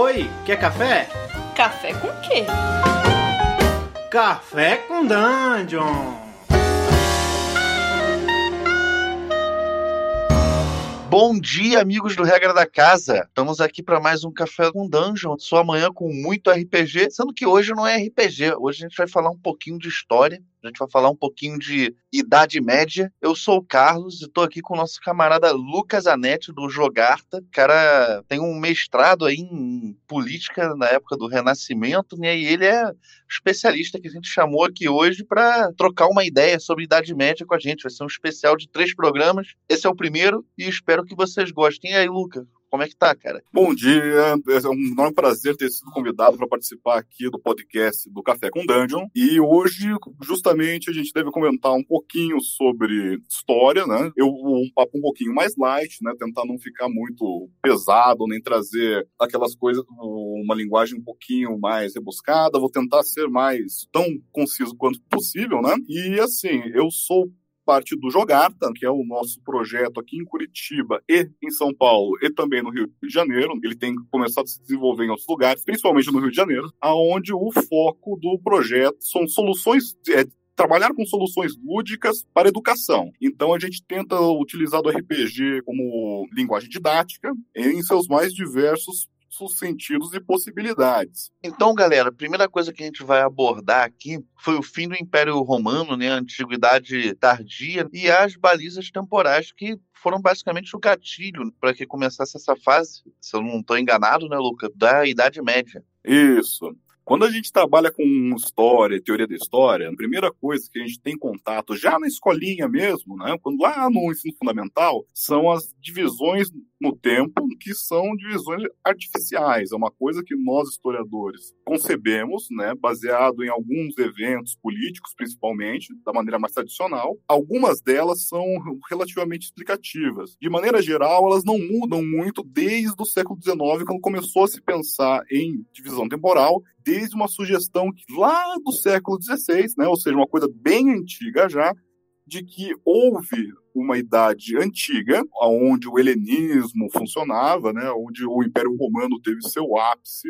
Oi, quer café? Café com quê? Café com Dungeon! Bom dia, amigos do Regra da Casa. Estamos aqui para mais um Café com Dungeon. Sua manhã com muito RPG, sendo que hoje não é RPG. Hoje a gente vai falar um pouquinho de história. A gente vai falar um pouquinho de Idade Média. Eu sou o Carlos e estou aqui com o nosso camarada Lucas Anete, do Jogarta. O cara tem um mestrado aí em política na época do Renascimento, né? E ele é especialista que a gente chamou aqui hoje para trocar uma ideia sobre Idade Média com a gente. Vai ser um especial de três programas. Esse é o primeiro e espero que vocês gostem. E aí, Lucas, como é que tá, cara? Bom dia, é um enorme prazer ter sido convidado para participar aqui do podcast do Café com Dungeon. E hoje, justamente, a gente deve comentar um pouquinho sobre história, né? Eu um papo um pouquinho mais light, né? Tentar não ficar muito pesado, nem trazer aquelas coisas, uma linguagem um pouquinho mais rebuscada. Vou tentar ser mais tão conciso quanto possível, né? E assim, eu sou parte do Jogarta, que é o nosso projeto aqui em Curitiba e em São Paulo e também no Rio de Janeiro. Ele tem começado a se desenvolver em outros lugares, principalmente no Rio de Janeiro, aonde o foco do projeto são soluções é, trabalhar com soluções lúdicas para educação. Então a gente tenta utilizar o RPG como linguagem didática em seus mais diversos sentidos e possibilidades. Então, galera, a primeira coisa que a gente vai abordar aqui foi o fim do Império Romano, né, a antiguidade tardia e as balizas temporais que foram basicamente o gatilho para que começasse essa fase, se eu não estou enganado, né, Luca, da Idade Média. Isso. Quando a gente trabalha com história, teoria da história, a primeira coisa que a gente tem contato, já na escolinha mesmo, né, quando lá no ensino fundamental, são as divisões no tempo, que são divisões artificiais. É uma coisa que nós, historiadores, concebemos, né, baseado em alguns eventos políticos, principalmente, da maneira mais tradicional. Algumas delas são relativamente explicativas. De maneira geral, elas não mudam muito desde o século XIX, quando começou a se pensar em divisão temporal desde uma sugestão lá do século XVI, né, ou seja, uma coisa bem antiga já, de que houve uma idade antiga, onde o helenismo funcionava, né, onde o Império Romano teve seu ápice,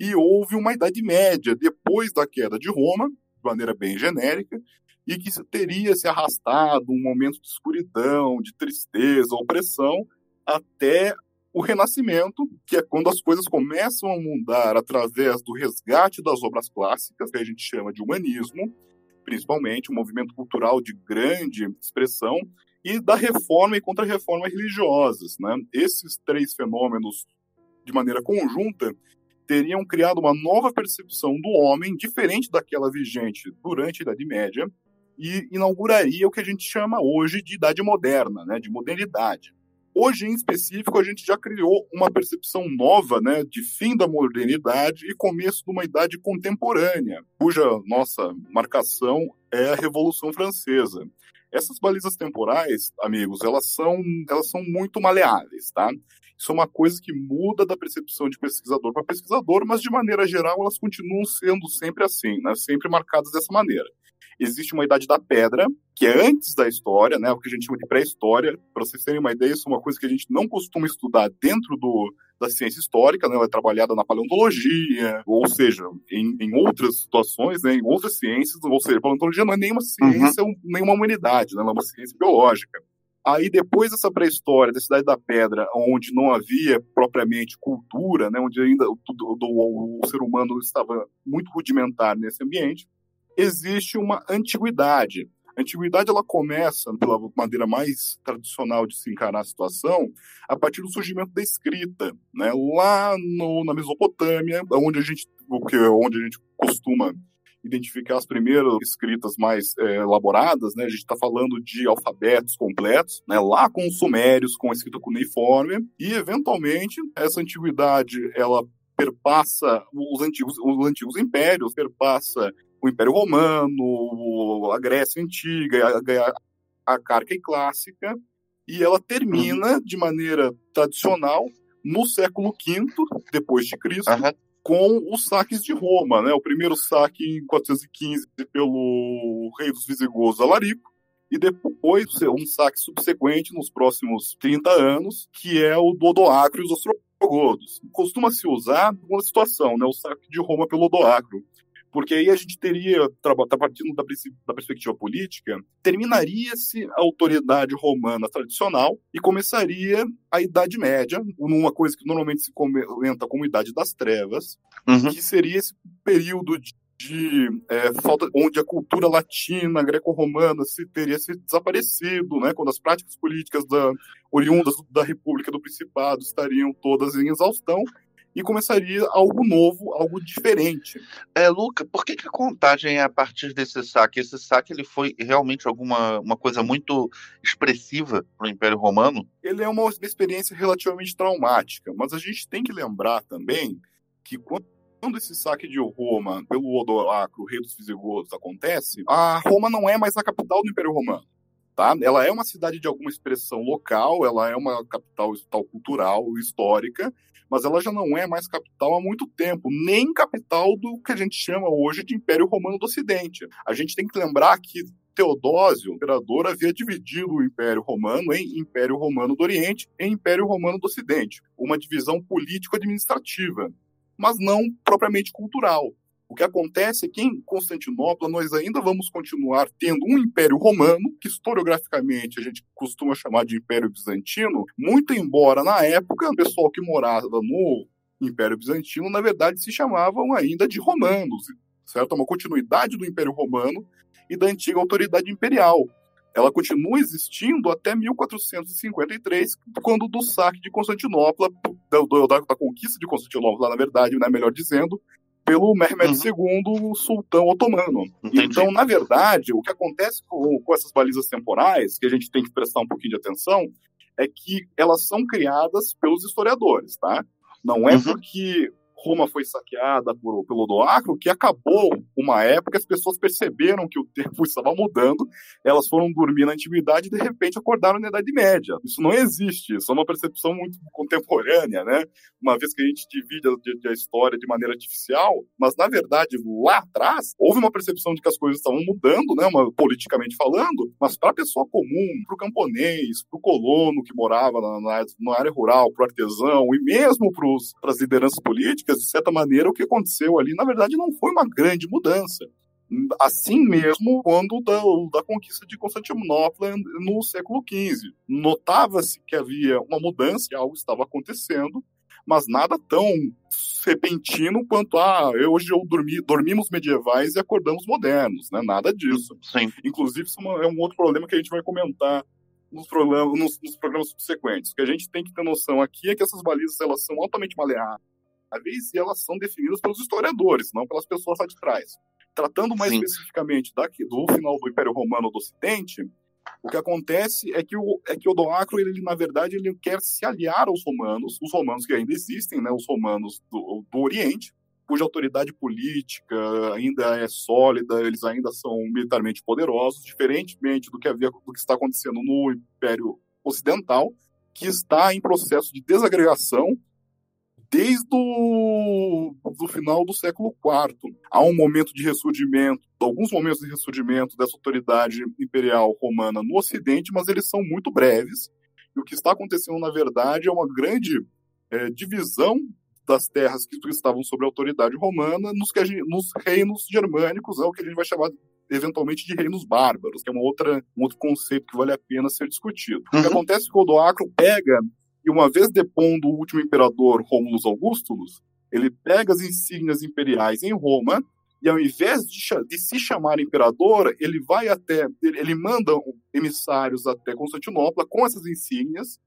e houve uma idade média depois da queda de Roma, de maneira bem genérica, e que teria se arrastado um momento de escuridão, de tristeza, opressão, até o Renascimento, que é quando as coisas começam a mudar através do resgate das obras clássicas, que a gente chama de humanismo, principalmente, um movimento cultural de grande expressão, e da reforma e contra-reforma religiosas. Né? Esses três fenômenos, de maneira conjunta, teriam criado uma nova percepção do homem, diferente daquela vigente durante a Idade Média, e inauguraria o que a gente chama hoje de Idade Moderna, né? de modernidade. Hoje, em específico, a gente já criou uma percepção nova né, de fim da modernidade e começo de uma idade contemporânea, cuja nossa marcação é a Revolução Francesa. Essas balizas temporais, amigos, elas são, elas são muito maleáveis, tá? Isso é uma coisa que muda da percepção de pesquisador para pesquisador, mas de maneira geral elas continuam sendo sempre assim, né? sempre marcadas dessa maneira existe uma idade da pedra, que é antes da história, né, o que a gente chama de pré-história. Para vocês terem uma ideia, isso é uma coisa que a gente não costuma estudar dentro do, da ciência histórica, né, ela é trabalhada na paleontologia, ou seja, em, em outras situações, né, em outras ciências, ou seja, a paleontologia não é nenhuma ciência, uhum. nenhuma humanidade, né, ela é uma ciência biológica. Aí, depois dessa pré-história, da Cidade da Pedra, onde não havia propriamente cultura, né, onde ainda o, o, o ser humano estava muito rudimentar nesse ambiente, existe uma antiguidade. A antiguidade ela começa, pela maneira mais tradicional de se encarar a situação, a partir do surgimento da escrita, né? Lá no, na Mesopotâmia, onde a gente, onde a gente costuma identificar as primeiras escritas mais é, elaboradas, né? A gente está falando de alfabetos completos, né? Lá com os sumérios, com a escrita cuneiforme, e eventualmente essa antiguidade ela perpassa os antigos, os antigos impérios, perpassa o Império Romano, a Grécia Antiga, a, a Carca Clássica, e ela termina uhum. de maneira tradicional no século V depois de Cristo, uhum. com os saques de Roma, né? O primeiro saque em 415 pelo rei dos visigodos Alarico, e depois um saque subsequente nos próximos 30 anos, que é o do Odoacro e os visigodos. Costuma-se usar uma situação, né, o saque de Roma pelo Odoacro, porque aí a gente teria, tá partindo da, da perspectiva política, terminaria-se a autoridade romana tradicional e começaria a Idade Média, numa coisa que normalmente se comenta como Idade das Trevas, uhum. que seria esse período de de é, falta, onde a cultura latina, greco-romana, se teria se desaparecido, né, quando as práticas políticas da, oriundas da República do Principado estariam todas em exaustão, e começaria algo novo, algo diferente. É, Luca, por que, que a contagem é a partir desse saque? Esse saque ele foi realmente alguma uma coisa muito expressiva para o Império Romano? Ele é uma experiência relativamente traumática, mas a gente tem que lembrar também que quando quando esse saque de Roma pelo Odoacro, rei dos visigodos, acontece, a Roma não é mais a capital do Império Romano. Tá? Ela é uma cidade de alguma expressão local, ela é uma capital, capital cultural, histórica, mas ela já não é mais capital há muito tempo, nem capital do que a gente chama hoje de Império Romano do Ocidente. A gente tem que lembrar que Teodósio, o imperador, havia dividido o Império Romano em Império Romano do Oriente e Império Romano do Ocidente, uma divisão político-administrativa mas não propriamente cultural. O que acontece é que em Constantinopla nós ainda vamos continuar tendo um Império Romano, que historiograficamente a gente costuma chamar de Império Bizantino, muito embora na época o pessoal que morava no Império Bizantino, na verdade, se chamavam ainda de romanos, certo? Uma continuidade do Império Romano e da antiga autoridade imperial ela continua existindo até 1453, quando do saque de Constantinopla, da, da, da conquista de Constantinopla, na verdade, né, melhor dizendo, pelo Mehmed uhum. II, o sultão otomano. Entendi. Então, na verdade, o que acontece com, com essas balizas temporais, que a gente tem que prestar um pouquinho de atenção, é que elas são criadas pelos historiadores, tá? Não é uhum. porque Roma foi saqueada por, pelo Odoacro, que acabou uma época, as pessoas perceberam que o tempo estava mudando, elas foram dormir na antiguidade e de repente acordaram na Idade Média. Isso não existe, isso é uma percepção muito contemporânea, né? Uma vez que a gente divide a, a história de maneira artificial, mas na verdade lá atrás houve uma percepção de que as coisas estavam mudando, né? Uma, politicamente falando, mas para a pessoa comum, para o camponês, para o colono que morava na, na, na área rural, para o artesão e mesmo para as lideranças políticas, de certa maneira, o que aconteceu ali, na verdade, não foi uma grande mudança. Assim mesmo, quando da, da conquista de Constantinopla no século XV. Notava-se que havia uma mudança, que algo estava acontecendo, mas nada tão repentino quanto ah, hoje eu dormi, dormimos medievais e acordamos modernos, né? Nada disso. Sim. Inclusive, isso é, é um outro problema que a gente vai comentar nos programas, nos, nos programas subsequentes. O que a gente tem que ter noção aqui é que essas balizas elas são altamente maleáveis e elas são definidas pelos historiadores, não pelas pessoas lá de trás. Tratando mais Sim. especificamente daqui, do final do Império Romano do Ocidente, o que acontece é que o, é que o Odoacro, ele, na verdade, ele quer se aliar aos romanos, os romanos que ainda existem, né, os romanos do, do Oriente, cuja autoridade política ainda é sólida, eles ainda são militarmente poderosos, diferentemente do que havia do que está acontecendo no Império Ocidental, que está em processo de desagregação desde o do final do século IV. Há um momento de ressurgimento, alguns momentos de ressurgimento dessa autoridade imperial romana no Ocidente, mas eles são muito breves. E o que está acontecendo, na verdade, é uma grande é, divisão das terras que estavam sob a autoridade romana nos, nos reinos germânicos, é o que a gente vai chamar eventualmente de reinos bárbaros, que é uma outra, um outro conceito que vale a pena ser discutido. Uhum. O que uhum. acontece é que o Odoacro pega e uma vez depondo o último imperador Rômulus Augustulus, ele pega as insígnias imperiais em Roma e ao invés de, de, se chamar imperador, ele vai até, ele, manda emissários até Constantinopla com essas insígnias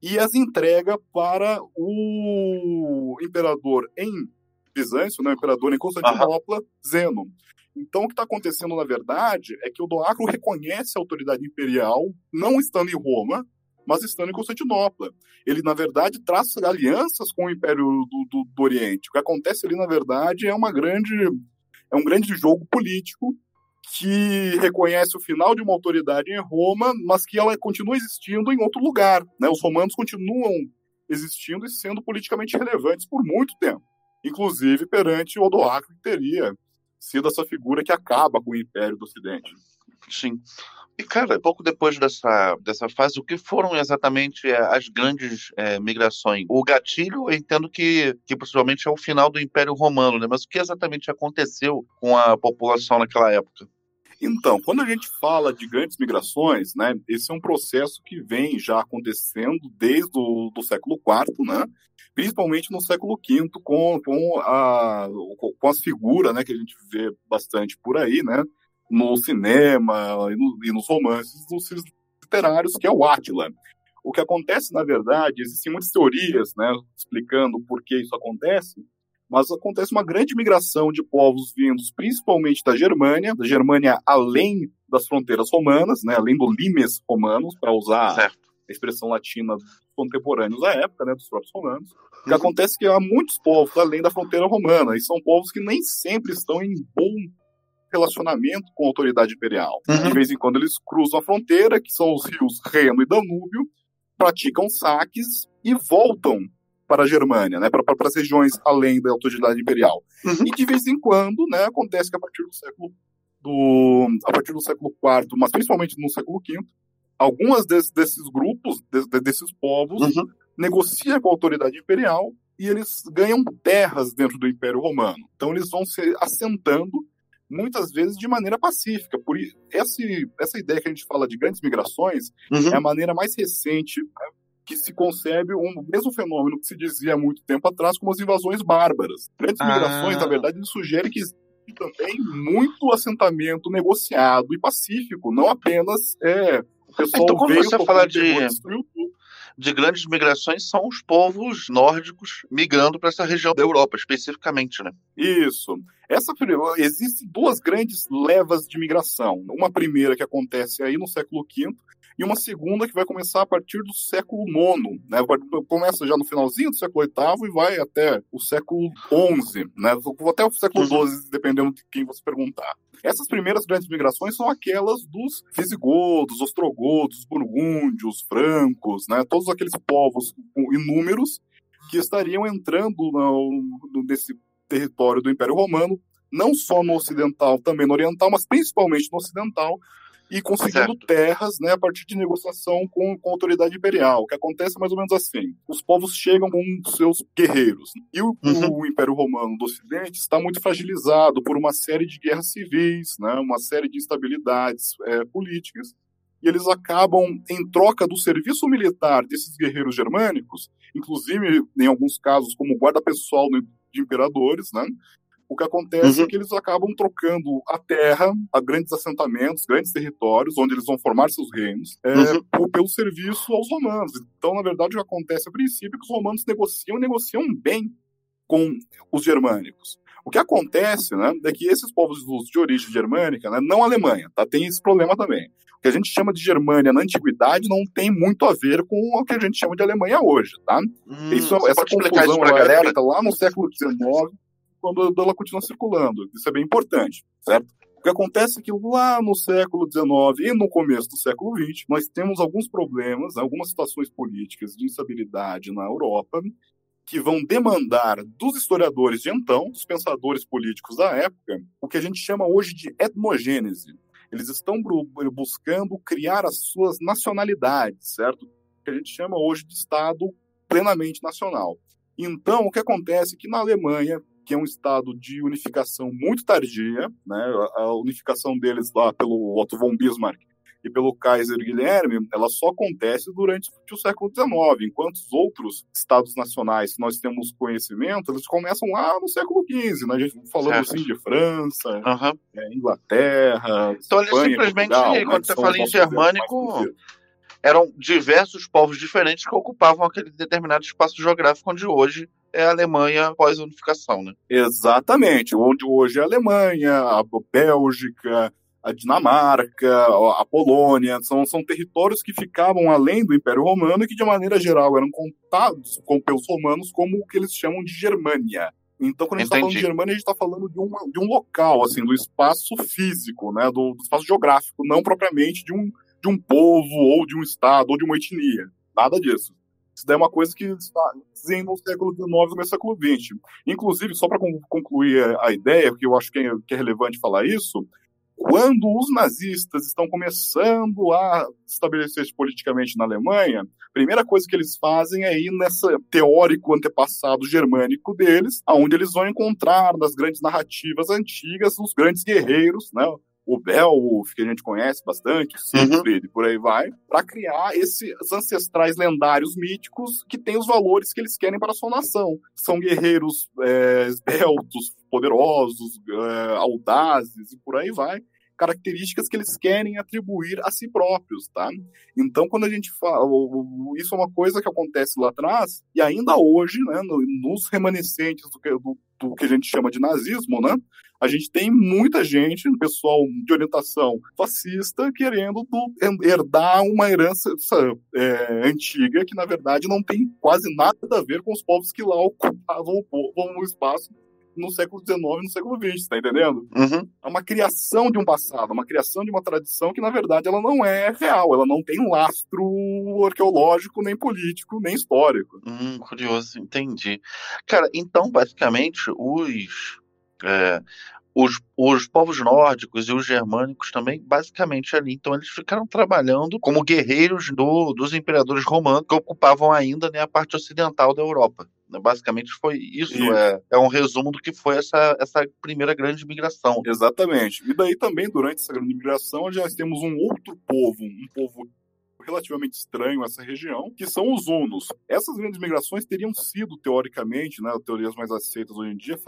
e as entrega para o imperador em Bizâncio, né, o imperador em Constantinopla, Zeno. Então, o que está acontecendo, na verdade, é que o Doacro reconhece a autoridade imperial, não estando em Roma, mas estando em Constantinopla. Ele, na verdade, traça alianças com o Império do, do, do Oriente. O que acontece ali, na verdade, é uma grande é um grande jogo político que reconhece o final de uma autoridade em Roma, mas que ela continua existindo em outro lugar. Né? Os romanos continuam existindo e sendo politicamente relevantes por muito tempo, inclusive perante Odoacro, que teria sido essa figura que acaba com o Império do Ocidente. Sim. E, cara, pouco depois dessa, dessa fase, o que foram exatamente é, as grandes é, migrações? O gatilho, eu entendo que, que possivelmente é o final do Império Romano, né? Mas o que exatamente aconteceu com a população naquela época? Então, quando a gente fala de grandes migrações, né, esse é um processo que vem já acontecendo desde o do século IV, né, principalmente no século V, com, com, a, com as figuras né, que a gente vê bastante por aí, né, no cinema e, no, e nos romances dos literários, que é o Átila. O que acontece, na verdade, existem muitas teorias né, explicando por que isso acontece, mas acontece uma grande migração de povos vindos principalmente da Germânia, da Germânia além das fronteiras romanas, né, além do limes romanos, para usar certo. a expressão latina dos contemporâneos da época, né, dos próprios romanos. O que uhum. acontece é que há muitos povos além da fronteira romana, e são povos que nem sempre estão em bom relacionamento com a autoridade imperial. Uhum. De vez em quando eles cruzam a fronteira, que são os rios Reno e Danúbio, praticam saques e voltam para a Germânia, né, para, para as regiões além da autoridade imperial. Uhum. E de vez em quando, né, acontece que a partir do século do a partir do século IV, mas principalmente no século V, algumas desses, desses grupos, de, desses povos, uhum. negociam com a autoridade imperial e eles ganham terras dentro do Império Romano. Então eles vão se assentando muitas vezes de maneira pacífica. Por esse, essa ideia que a gente fala de grandes migrações uhum. é a maneira mais recente né, que se concebe um mesmo fenômeno que se dizia há muito tempo atrás como as invasões bárbaras. Grandes ah. migrações, na verdade, sugere que existe também muito assentamento negociado e pacífico, não apenas é, o pessoal então, quando você fala de, de grandes migrações, são os povos nórdicos migrando para essa região da Europa, especificamente, né? Isso. Essa existe duas grandes levas de migração. Uma primeira que acontece aí no século V e uma segunda que vai começar a partir do século IX, né? Começa já no finalzinho do século VIII e vai até o século XI, né? Até o século XII, uhum. dependendo de quem você perguntar. Essas primeiras grandes migrações são aquelas dos visigodos, ostrogodos, burgúndios, francos, né? Todos aqueles povos inúmeros que estariam entrando no, no, nesse território do Império Romano, não só no ocidental, também no oriental, mas principalmente no ocidental, e conseguindo certo. terras né, a partir de negociação com, com a autoridade imperial. O que acontece mais ou menos assim: os povos chegam com seus guerreiros. E o, uhum. o Império Romano do Ocidente está muito fragilizado por uma série de guerras civis, né, uma série de instabilidades é, políticas. E eles acabam, em troca do serviço militar desses guerreiros germânicos, inclusive em alguns casos como guarda pessoal de imperadores, né, o que acontece é uhum. é que eles acabam trocando a terra a grandes assentamentos, grandes territórios, onde eles vão formar seus reinos, é, uhum. pelo serviço aos romanos. Então, na verdade, o que acontece a princípio é que os romanos negociam e negociam bem com os germânicos. O que acontece, né, é que esses povos de origem germânica, né, não Alemanha, tá, tem esse problema também. O que a gente chama de Germânia na antiguidade não tem muito a ver com o que a gente chama de Alemanha hoje, tá? Hum, Isso, essa confusão ela é feita lá no século XIX quando ela continua circulando. Isso é bem importante, certo? O que acontece é que lá no século XIX e no começo do século XX, nós temos alguns problemas, algumas situações políticas de instabilidade na Europa, que vão demandar dos historiadores de então, dos pensadores políticos da época, o que a gente chama hoje de etnogênese. Eles estão buscando criar as suas nacionalidades, certo? O que a gente chama hoje de Estado plenamente nacional. Então, o que acontece é que na Alemanha, que é um estado de unificação muito tardia, né? A unificação deles lá pelo Otto von Bismarck e pelo Kaiser Guilherme, ela só acontece durante o século XIX, enquanto os outros estados nacionais que nós temos conhecimento, eles começam lá no século XV, né? A gente falando certo. assim de França, uhum. é, Inglaterra, Então Espanha, eles simplesmente, Portugal, né, quando você fala em germânico, eram diversos povos diferentes que ocupavam aquele determinado espaço geográfico onde hoje é a Alemanha pós-unificação, né? Exatamente. Onde hoje é a Alemanha, a Bélgica, a Dinamarca, a Polônia, são, são territórios que ficavam além do Império Romano e que, de maneira geral, eram contados com, pelos romanos como o que eles chamam de Germânia. Então, quando a gente está falando de Germânia, a gente está falando de, uma, de um local, assim, do espaço físico, né, do, do espaço geográfico, não propriamente de um, de um povo, ou de um estado, ou de uma etnia. Nada disso. Isso daí é uma coisa que está no século XIX no século XX. Inclusive, só para concluir a ideia, porque eu acho que é, que é relevante falar isso, quando os nazistas estão começando a estabelecer-se politicamente na Alemanha, a primeira coisa que eles fazem é ir nesse teórico antepassado germânico deles, aonde eles vão encontrar nas grandes narrativas antigas os grandes guerreiros, né? O Beowulf, que a gente conhece bastante, o Siegfried, uhum. por aí vai, para criar esses ancestrais lendários míticos que têm os valores que eles querem para a sua nação. São guerreiros é, esbeltos, poderosos, é, audazes e por aí vai características que eles querem atribuir a si próprios, tá? Então, quando a gente fala, isso é uma coisa que acontece lá atrás e ainda hoje, né, nos remanescentes do do, do que a gente chama de nazismo, né? A gente tem muita gente, pessoal de orientação fascista, querendo herdar uma herança é, antiga que, na verdade, não tem quase nada a ver com os povos que lá ocupavam o, o espaço no século XIX e no século XX, tá entendendo? Uhum. É uma criação de um passado, uma criação de uma tradição que, na verdade, ela não é real, ela não tem lastro arqueológico, nem político, nem histórico. Hum, curioso, entendi. Cara, então, basicamente, os. É, os, os povos nórdicos e os germânicos também, basicamente ali. Então, eles ficaram trabalhando como guerreiros do, dos imperadores romanos que ocupavam ainda né, a parte ocidental da Europa. Né, basicamente foi isso, isso. É, é um resumo do que foi essa, essa primeira grande migração. Exatamente. E daí também, durante essa grande migração, já temos um outro povo, um povo relativamente estranho essa região, que são os hunos. Essas grandes migrações teriam sido, teoricamente, né, teorias mais aceitas hoje em dia,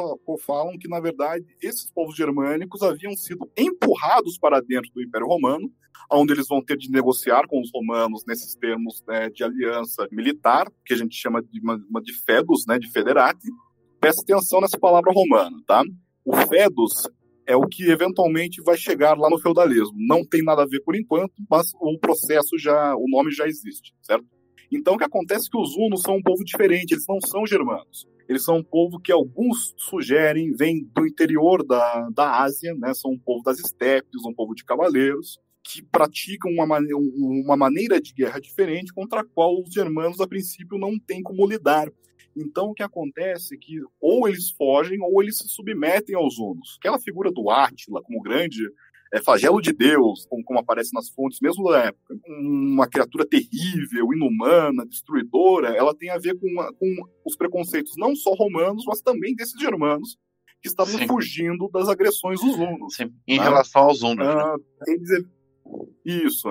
falam que, na verdade, esses povos germânicos haviam sido empurrados para dentro do Império Romano, onde eles vão ter de negociar com os romanos nesses termos né, de aliança militar, que a gente chama de, uma, de fedos, né, de federati. Presta atenção nessa palavra romana, tá? O fedos é o que eventualmente vai chegar lá no feudalismo. Não tem nada a ver por enquanto, mas o processo já, o nome já existe, certo? Então o que acontece é que os hunos são um povo diferente, eles não são germanos. Eles são um povo que alguns sugerem vem do interior da, da Ásia, né? São um povo das estepes, um povo de cavaleiros, que praticam uma, uma maneira de guerra diferente contra a qual os germanos, a princípio, não têm como lidar. Então, o que acontece é que ou eles fogem ou eles se submetem aos hunos. Aquela figura do Átila como grande é, flagelo de Deus, como, como, aparece nas fontes, mesmo da época, uma criatura terrível, inumana, destruidora, ela tem a ver com, com os preconceitos não só romanos, mas também desses germanos, que estavam Sim. fugindo das agressões dos hunos. Sim. Em né? relação aos hunos. Ah, né? eles, isso,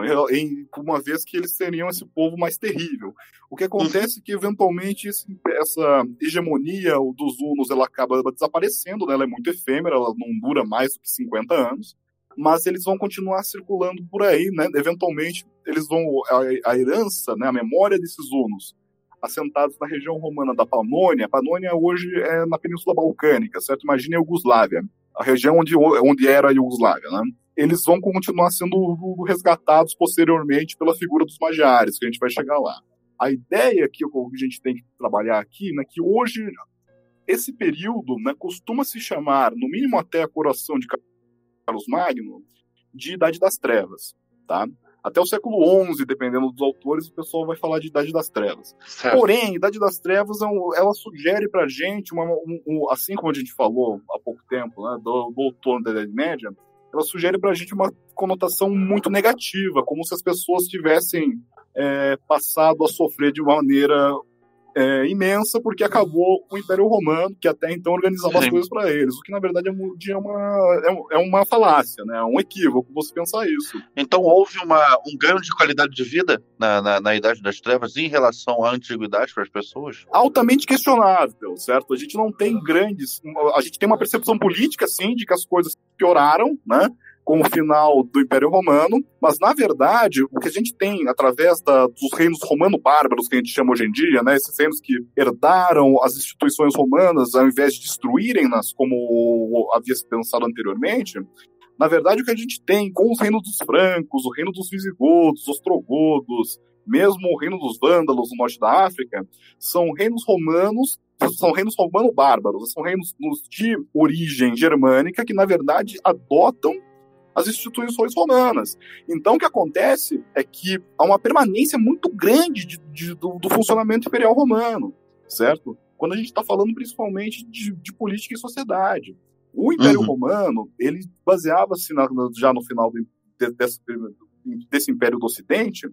uma vez que eles seriam esse povo mais terrível. O que acontece é que, eventualmente, essa hegemonia dos hunos ela acaba desaparecendo, né? ela é muito efêmera, ela não dura mais do que 50 anos, mas eles vão continuar circulando por aí, né? eventualmente eles vão, a, a herança, né? a memória desses hunos, assentados na região romana da Panônia, Panônia hoje é na Península Balcânica, certo? Imagine a Iugoslávia, a região onde, onde era a Iugoslávia, né? Eles vão continuar sendo resgatados posteriormente pela figura dos magiares, que a gente vai chegar lá. A ideia que a gente tem que trabalhar aqui, né, que hoje esse período né, costuma se chamar, no mínimo até a coroação de Carlos Magno, de Idade das Trevas, tá? Até o século XI, dependendo dos autores, o pessoal vai falar de Idade das Trevas. Certo. Porém, Idade das Trevas, é ela sugere pra gente, uma, um, um, assim como a gente falou há pouco tempo, né, do, do outono da Idade Média, ela sugere para a gente uma conotação muito negativa, como se as pessoas tivessem é, passado a sofrer de uma maneira é, imensa porque acabou o Império Romano, que até então organizava Sim. as coisas para eles, o que na verdade é uma, é, é uma falácia, né? é um equívoco você pensar isso. Então houve uma, um ganho de qualidade de vida na, na, na Idade das Trevas em relação à Antiguidade para as pessoas? Altamente questionável, certo? A gente não tem grandes. A gente tem uma percepção política, sim, de que as coisas pioraram, né? Com o final do Império Romano, mas na verdade o que a gente tem através da, dos reinos romano-bárbaros que a gente chama hoje em dia, né, esses reinos que herdaram as instituições romanas ao invés de destruírem-nas como havia se pensado anteriormente, na verdade o que a gente tem com os reinos dos francos, o reino dos visigodos, os ostrogodos, mesmo o reino dos vândalos no norte da África, são reinos romanos são reinos romano-bárbaros, são reinos de origem germânica que, na verdade, adotam as instituições romanas. Então, o que acontece é que há uma permanência muito grande de, de, do, do, funcionamento imperial romano, certo? Quando a gente está falando principalmente de, de, política e sociedade. O Império uhum. Romano, ele baseava-se já no final do, desse, desse Império do Ocidente,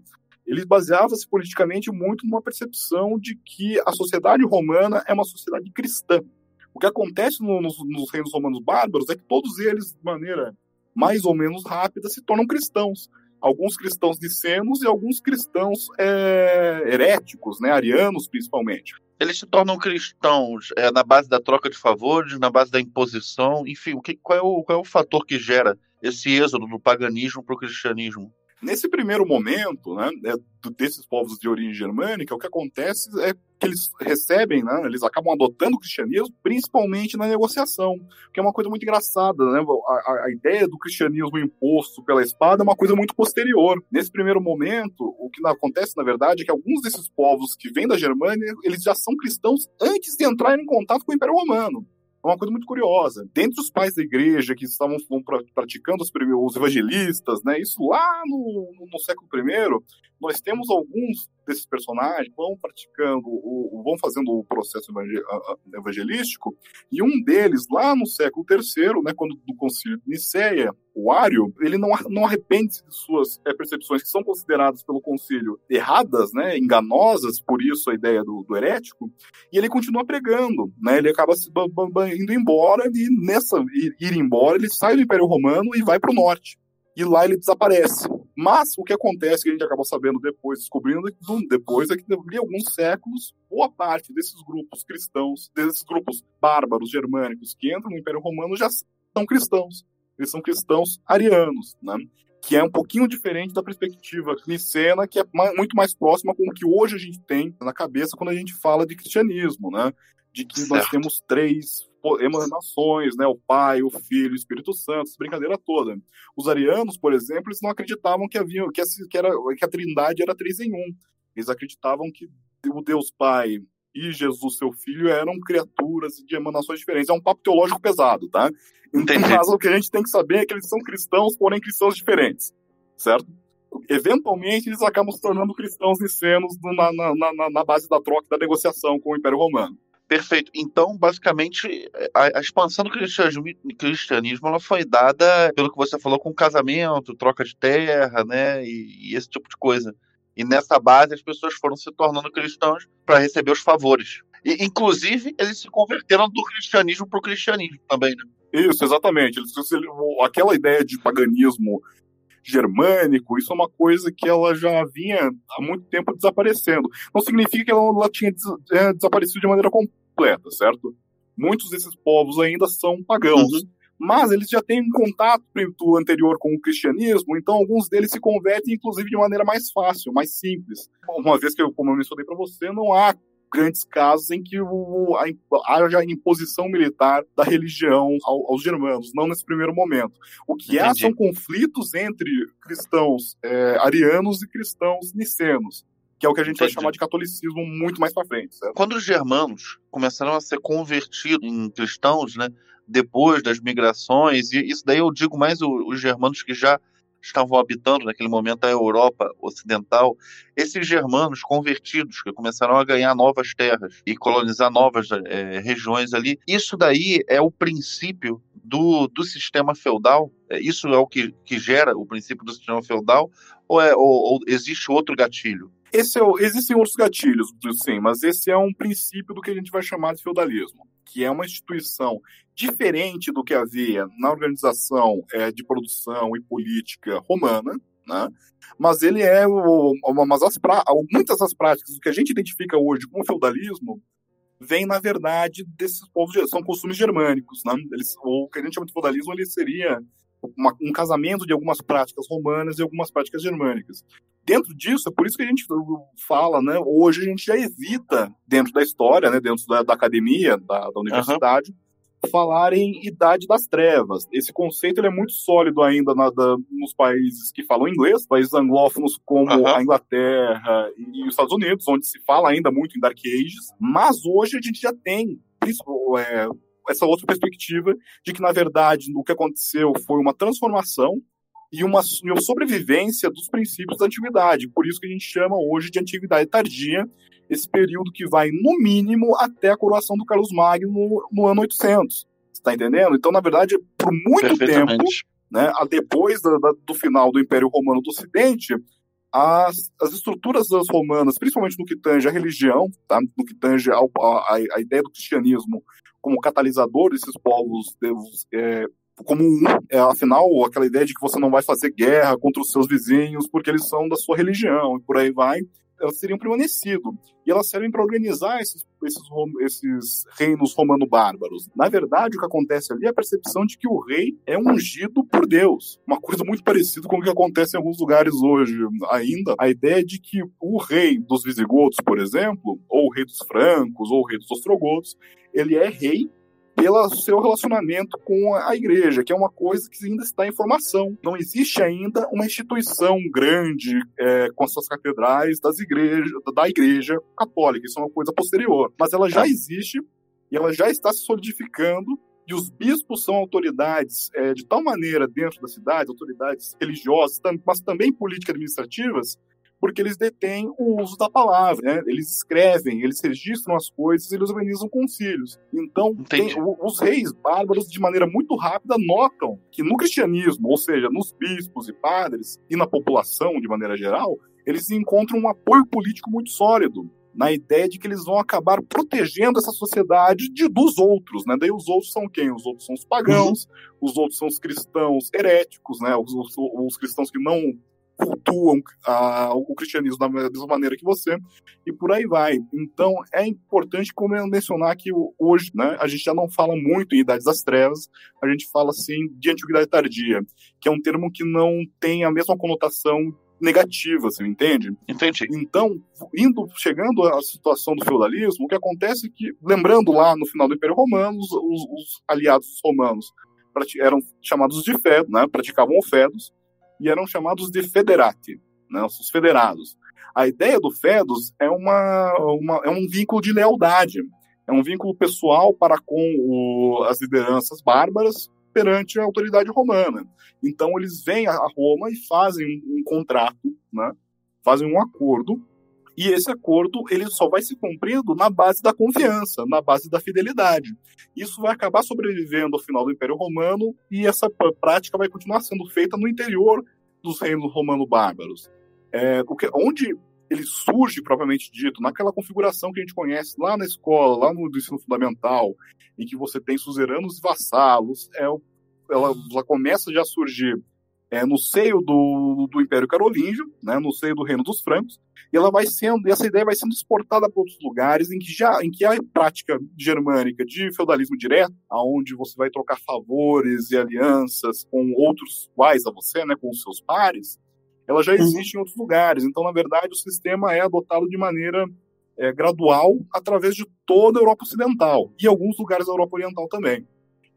ele baseava-se politicamente muito numa percepção de que a sociedade romana é uma sociedade cristã. O que acontece no, nos, nos reinos romanos bárbaros é que todos eles, de maneira mais ou menos rápida, se tornam cristãos. Alguns cristãos nicenos e alguns cristãos é, heréticos, né, arianos principalmente. Eles se tornam cristãos é, na base da troca de favores, na base da imposição, enfim, o que, qual, é o, qual é o fator que gera esse êxodo do paganismo para o cristianismo? Nesse primeiro momento, né, é, desses povos de origem germânica, o que acontece é que eles recebem, né, eles acabam adotando o cristianismo, principalmente na negociação, que é uma coisa muito engraçada, né, a, a, ideia do cristianismo imposto pela espada é uma coisa muito posterior. Nesse primeiro momento, o que acontece, na verdade, é que alguns desses povos que vêm da Germânia, eles já são cristãos antes de entrarem em contato com o Império Romano é uma coisa muito curiosa. Dentre os pais da igreja que estavam praticando os, os evangelistas, né, isso lá no, no século I, nós temos alguns desses personagens vão praticando, o, vão fazendo o processo evangelístico, e um deles, lá no século III, né, quando do concílio de Niceia, o Ário, ele não, não arrepende-se de suas é, percepções que são consideradas pelo concílio erradas, né, enganosas, por isso a ideia do, do herético, e ele continua pregando, né, ele acaba se indo embora, e nessa ir, ir embora, ele sai do Império Romano e vai para o norte e lá ele desaparece. Mas o que acontece, que a gente acabou sabendo depois, descobrindo depois, é que de alguns séculos, boa parte desses grupos cristãos, desses grupos bárbaros germânicos que entram no Império Romano já são cristãos. Eles são cristãos arianos, né? que é um pouquinho diferente da perspectiva nicena, que é muito mais próxima com o que hoje a gente tem na cabeça quando a gente fala de cristianismo, né? De que certo. nós temos três emanações, né? O Pai, o Filho, o Espírito Santo, essa brincadeira toda. Os arianos, por exemplo, eles não acreditavam que havia que, era, que a Trindade era três em um. Eles acreditavam que o Deus Pai e Jesus, seu filho, eram criaturas de emanações diferentes. É um papo teológico pesado, tá? Então, mas o que a gente tem que saber é que eles são cristãos, porém cristãos diferentes, certo? Eventualmente, eles acabam se tornando cristãos nicenos na, na, na, na base da troca da negociação com o Império Romano. Perfeito. Então, basicamente, a, a, expansão do cristianismo, ela foi dada, pelo que você falou, com casamento, troca de terra, né, e, e esse tipo de coisa. E nessa base as pessoas foram se tornando cristãos para receber os favores. E, inclusive, eles se converteram do cristianismo para o cristianismo também, né? Isso, exatamente. Aquela ideia de paganismo germânico, isso é uma coisa que ela já vinha há muito tempo desaparecendo. Não significa que ela, ela tinha des, é, desaparecido de maneira completa, certo? Muitos desses povos ainda são pagãos. Uhum. Mas eles já têm um contato anterior com o cristianismo, então alguns deles se convertem, inclusive, de maneira mais fácil, mais simples. Uma vez que, eu, como eu mencionei para você, não há grandes casos em que o, a, haja imposição militar da religião ao, aos germanos, não nesse primeiro momento. O que Entendi. há são conflitos entre cristãos é, arianos e cristãos nicenos que é o que a gente Entendi. vai chamar de catolicismo muito mais para frente. Certo? Quando os germanos começaram a ser convertidos em cristãos, né, depois das migrações, e isso daí eu digo mais os germanos que já estavam habitando naquele momento a Europa Ocidental, esses germanos convertidos que começaram a ganhar novas terras e colonizar novas é, regiões ali, isso daí é o princípio do, do sistema feudal? É, isso é o que, que gera o princípio do sistema feudal? Ou, é, ou, ou existe outro gatilho? Esse é, existem outros gatilhos, sim, mas esse é um princípio do que a gente vai chamar de feudalismo, que é uma instituição diferente do que havia na organização é, de produção e política romana, né? mas ele é o, mas as, muitas das práticas do que a gente identifica hoje como feudalismo vem na verdade desses povos são costumes germânicos, né? Eles, o que a gente chama de feudalismo ele seria uma, um casamento de algumas práticas romanas e algumas práticas germânicas. Dentro disso, é por isso que a gente fala, né? Hoje a gente já evita, dentro da história, né, dentro da, da academia, da, da universidade, uhum. falar em idade das trevas. Esse conceito ele é muito sólido ainda na, da, nos países que falam inglês, países anglófonos como uhum. a Inglaterra e os Estados Unidos, onde se fala ainda muito em Dark Ages. Mas hoje a gente já tem é, essa outra perspectiva de que, na verdade, o que aconteceu foi uma transformação e uma, uma sobrevivência dos princípios da antiguidade. Por isso que a gente chama hoje de antiguidade tardia, esse período que vai, no mínimo, até a coroação do Carlos Magno no, no ano 800. Tá entendendo? Então, na verdade, por muito tempo, né, depois da, da, do final do Império Romano do Ocidente, as, as estruturas das romanas, principalmente no que tange a religião, tá? no que tange a, a, a ideia do cristianismo como catalisador desses povos é, como um, é, afinal, aquela ideia de que você não vai fazer guerra contra os seus vizinhos porque eles são da sua religião e por aí vai, elas teriam permanecido. E elas servem para organizar esses, esses, esses reinos romano-bárbaros. Na verdade, o que acontece ali é a percepção de que o rei é ungido por Deus. Uma coisa muito parecida com o que acontece em alguns lugares hoje ainda. A ideia de que o rei dos visigodos, por exemplo, ou o rei dos francos, ou o rei dos ostrogodos, ele é rei pelo seu relacionamento com a igreja, que é uma coisa que ainda está em formação. Não existe ainda uma instituição grande é, com suas catedrais das igrejas, da igreja católica. Isso é uma coisa posterior. Mas ela já existe e ela já está se solidificando e os bispos são autoridades é, de tal maneira dentro da cidade, autoridades religiosas, mas também políticas administrativas, porque eles detêm o uso da palavra, né? Eles escrevem, eles registram as coisas, eles organizam concílios. Então, tem, os reis bárbaros, de maneira muito rápida, notam que no cristianismo, ou seja, nos bispos e padres e na população de maneira geral, eles encontram um apoio político muito sólido na ideia de que eles vão acabar protegendo essa sociedade de, dos outros, né? Daí os outros são quem? Os outros são os pagãos, uhum. os outros são os cristãos heréticos, né? Os, os, os cristãos que não cultuam a, o cristianismo da mesma maneira que você, e por aí vai. Então, é importante como mencionar que hoje né, a gente já não fala muito em Idades das Trevas, a gente fala assim de Antiguidade Tardia, que é um termo que não tem a mesma conotação negativa, você entende? Entendi. Então, indo, chegando à situação do feudalismo, o que acontece é que, lembrando lá no final do Império Romano, os, os aliados romanos eram chamados de fedos, né, praticavam fedos, e eram chamados de federati, né, os federados. A ideia do fedos é, uma, uma, é um vínculo de lealdade, é um vínculo pessoal para com o, as lideranças bárbaras perante a autoridade romana. Então eles vêm a Roma e fazem um, um contrato, né, fazem um acordo e esse acordo ele só vai ser cumprido na base da confiança, na base da fidelidade. Isso vai acabar sobrevivendo ao final do Império Romano e essa prática vai continuar sendo feita no interior dos reinos romano-bárbaros. É, onde ele surge, propriamente dito, naquela configuração que a gente conhece lá na escola, lá no ensino fundamental, em que você tem suzeranos e vassalos, é, ela, ela começa já a surgir é, no seio do, do Império Carolíngio, né, no seio do Reino dos Francos, e ela vai sendo, essa ideia vai sendo exportada para outros lugares em que já, em que a prática germânica de feudalismo direto, aonde você vai trocar favores e alianças com outros iguais a você, né, com os seus pares, ela já uhum. existe em outros lugares. Então, na verdade, o sistema é adotado de maneira é, gradual através de toda a Europa Ocidental e alguns lugares da Europa Oriental também.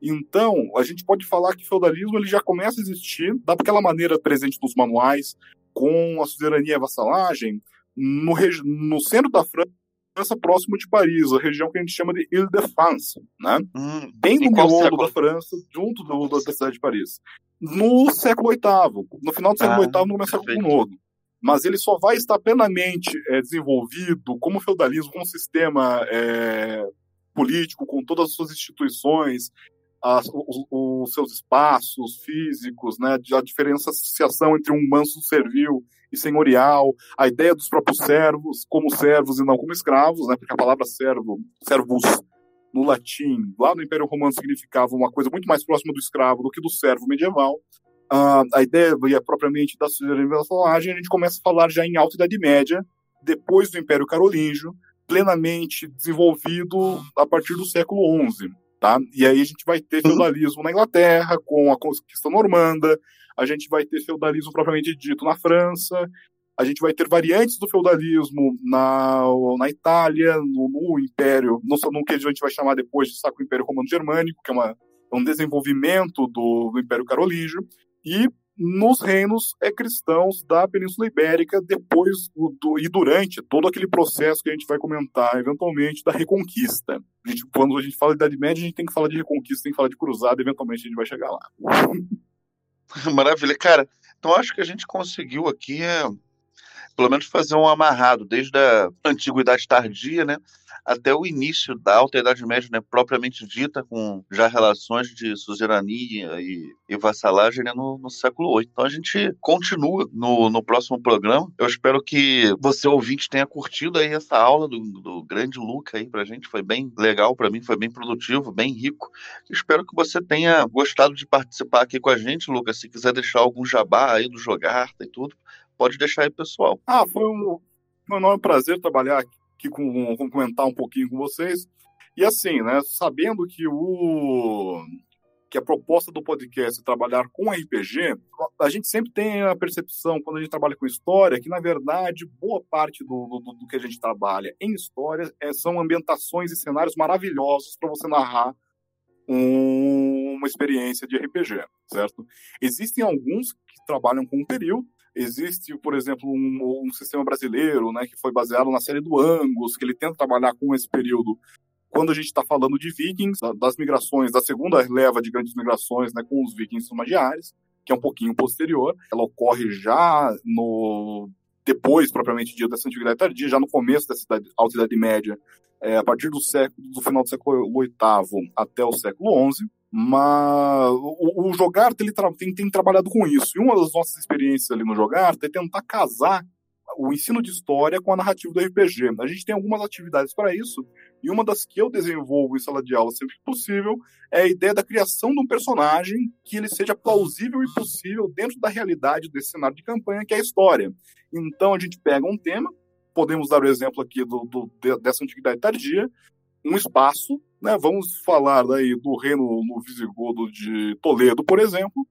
Então, a gente pode falar que o feudalismo ele já começa a existir daquela maneira presente nos manuais, com a suzerania e a vassalagem, no, no centro da França, próximo de Paris, a região que a gente chama de Ile-de-France, né? Hum, Bem no miolo da França, junto do, da cidade de Paris. No século VIII, no final do século VIII, ah, no começo do século IX. Mas ele só vai estar plenamente é, desenvolvido como feudalismo, como sistema é, político, com todas as suas instituições, as, os, os, seus espaços físicos, né, a diferenciação entre um manso servil e senhorial, a ideia dos próprios servos como servos e não como escravos, né, porque a palavra servo, servus no latim, lá no Império Romano significava uma coisa muito mais próxima do escravo do que do servo medieval. Uh, a ideia é propriamente da suzeranização, a gente começa a falar já em Alta Idade Média, depois do Império Carolíngio, plenamente desenvolvido a partir do século XI. Tá? E aí a gente vai ter uhum. feudalismo na Inglaterra, com a conquista normanda, a gente vai ter feudalismo propriamente dito na França, a gente vai ter variantes do feudalismo na, na Itália, no, no Império, no, no, que a gente vai chamar depois de Sacro Império Romano Germânico, que é, uma, um desenvolvimento do, do Império Carolíngio, e nos reinos é, cristãos da Península Ibérica, depois do, e durante todo aquele processo que a gente vai comentar eventualmente da Reconquista. A gente, quando a gente fala de Idade Média, a gente tem que falar de Reconquista, tem que falar de Cruzada, eventualmente a gente vai chegar lá. Maravilha, cara. Então acho que a gente conseguiu aqui, é, pelo menos fazer um amarrado desde a antiguidade tardia, né, até o início da Alta Idade Média, né, propriamente dita, com já relações de suzerania e, e vassalagem né, no, no, século VIII. Então a gente continua no, no próximo programa. Eu espero que você, ouvinte, tenha curtido aí essa aula do, do grande Luca aí pra gente. Foi bem legal para mim, foi bem produtivo, bem rico. Espero que você tenha gostado de participar aqui com a gente, Lucas. Se quiser deixar algum jabá aí do Jogar e tudo, pode deixar aí, pessoal. Ah, foi um, um enorme prazer trabalhar aqui com, com comentar um pouquinho com vocês. E assim, né, sabendo que o que a proposta do podcast é trabalhar com RPG, a gente sempre tem a percepção, quando a gente trabalha com história, que, na verdade, boa parte do, do, do que a gente trabalha em história é, são ambientações e cenários maravilhosos para você narrar um, uma experiência de RPG, certo? Existem alguns que trabalham com um período, Existe, por exemplo, um, um, sistema brasileiro, né, que foi baseado na série do Angus, que ele tenta trabalhar com esse período. Quando a gente está falando de vikings, das migrações, da segunda leva de grandes migrações, né, com os vikings magiares, que é um pouquinho posterior, ela ocorre já no depois, propriamente dito, dessa antiguidade tardia, já no começo idade, alta idade média, é, a partir do século, do final do século VIII até o século XI. Mas o, o Jogar ele tem, tem, trabalhado com isso. E uma das nossas experiências ali no Jogar é tentar casar o ensino de história com a narrativa do RPG. A gente tem algumas atividades para isso, e uma das que eu desenvolvo em sala de aula sempre que possível é a ideia da criação de um personagem que ele seja plausível e possível dentro da realidade desse cenário de campanha, que é a história. Então a gente pega um tema, podemos dar o exemplo aqui do, do dessa antiguidade tardia, um espaço, né? Vamos falar daí do reino no Visigodo de Toledo, por exemplo,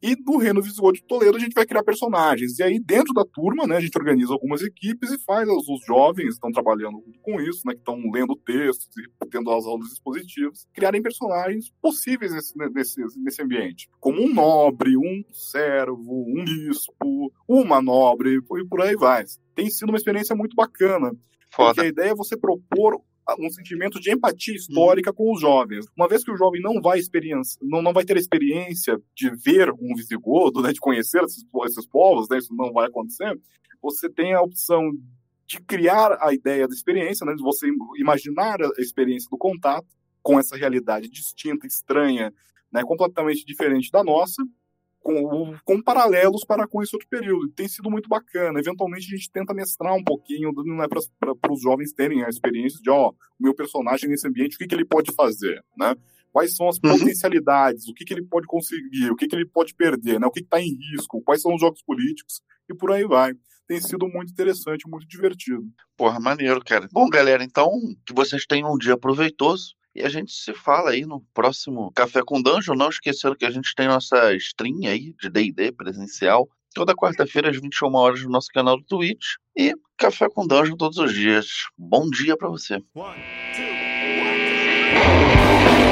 e do Reino Visigodo de Toledo a gente vai criar personagens. E aí, dentro da turma, né, a gente organiza algumas equipes e faz os, os jovens estão trabalhando com isso, né, que estão lendo textos e tendo as aulas expositivas, criarem personagens possíveis nesse, nesse, nesse ambiente. Como um nobre, um servo, um bispo, uma nobre, e por aí vai. Tem sido uma experiência muito bacana. Foda. Porque a ideia é você propor um sentimento de empatia histórica com os jovens. Uma vez que o jovem não vai experiência, não, não vai ter a experiência de ver um visigodo, né, de conhecer esses, esses povos, né, isso não vai acontecer, você tem a opção de criar a ideia da experiência, né, de você imaginar a experiência do contato com essa realidade distinta, estranha, né, completamente diferente da nossa, com, com paralelos para com esse outro período. Tem sido muito bacana. Eventualmente a gente tenta mestrar um pouquinho, não é para os jovens terem a experiência de, ó, o meu personagem nesse ambiente, o que, que ele pode fazer, né? Quais são as uhum. potencialidades, o que, que ele pode conseguir, o que, que ele pode perder, né? o que está em risco, quais são os jogos políticos e por aí vai. Tem sido muito interessante, muito divertido. Porra, maneiro, cara. Bom, galera, então que vocês tenham um dia proveitoso. E a gente se fala aí no próximo Café com Dungeon. Não esquecendo que a gente tem nossa stream aí de DD presencial. Toda quarta-feira, às 21 horas, no nosso canal do Twitch. E Café com Dungeon todos os dias. Bom dia para você. One, two, one. off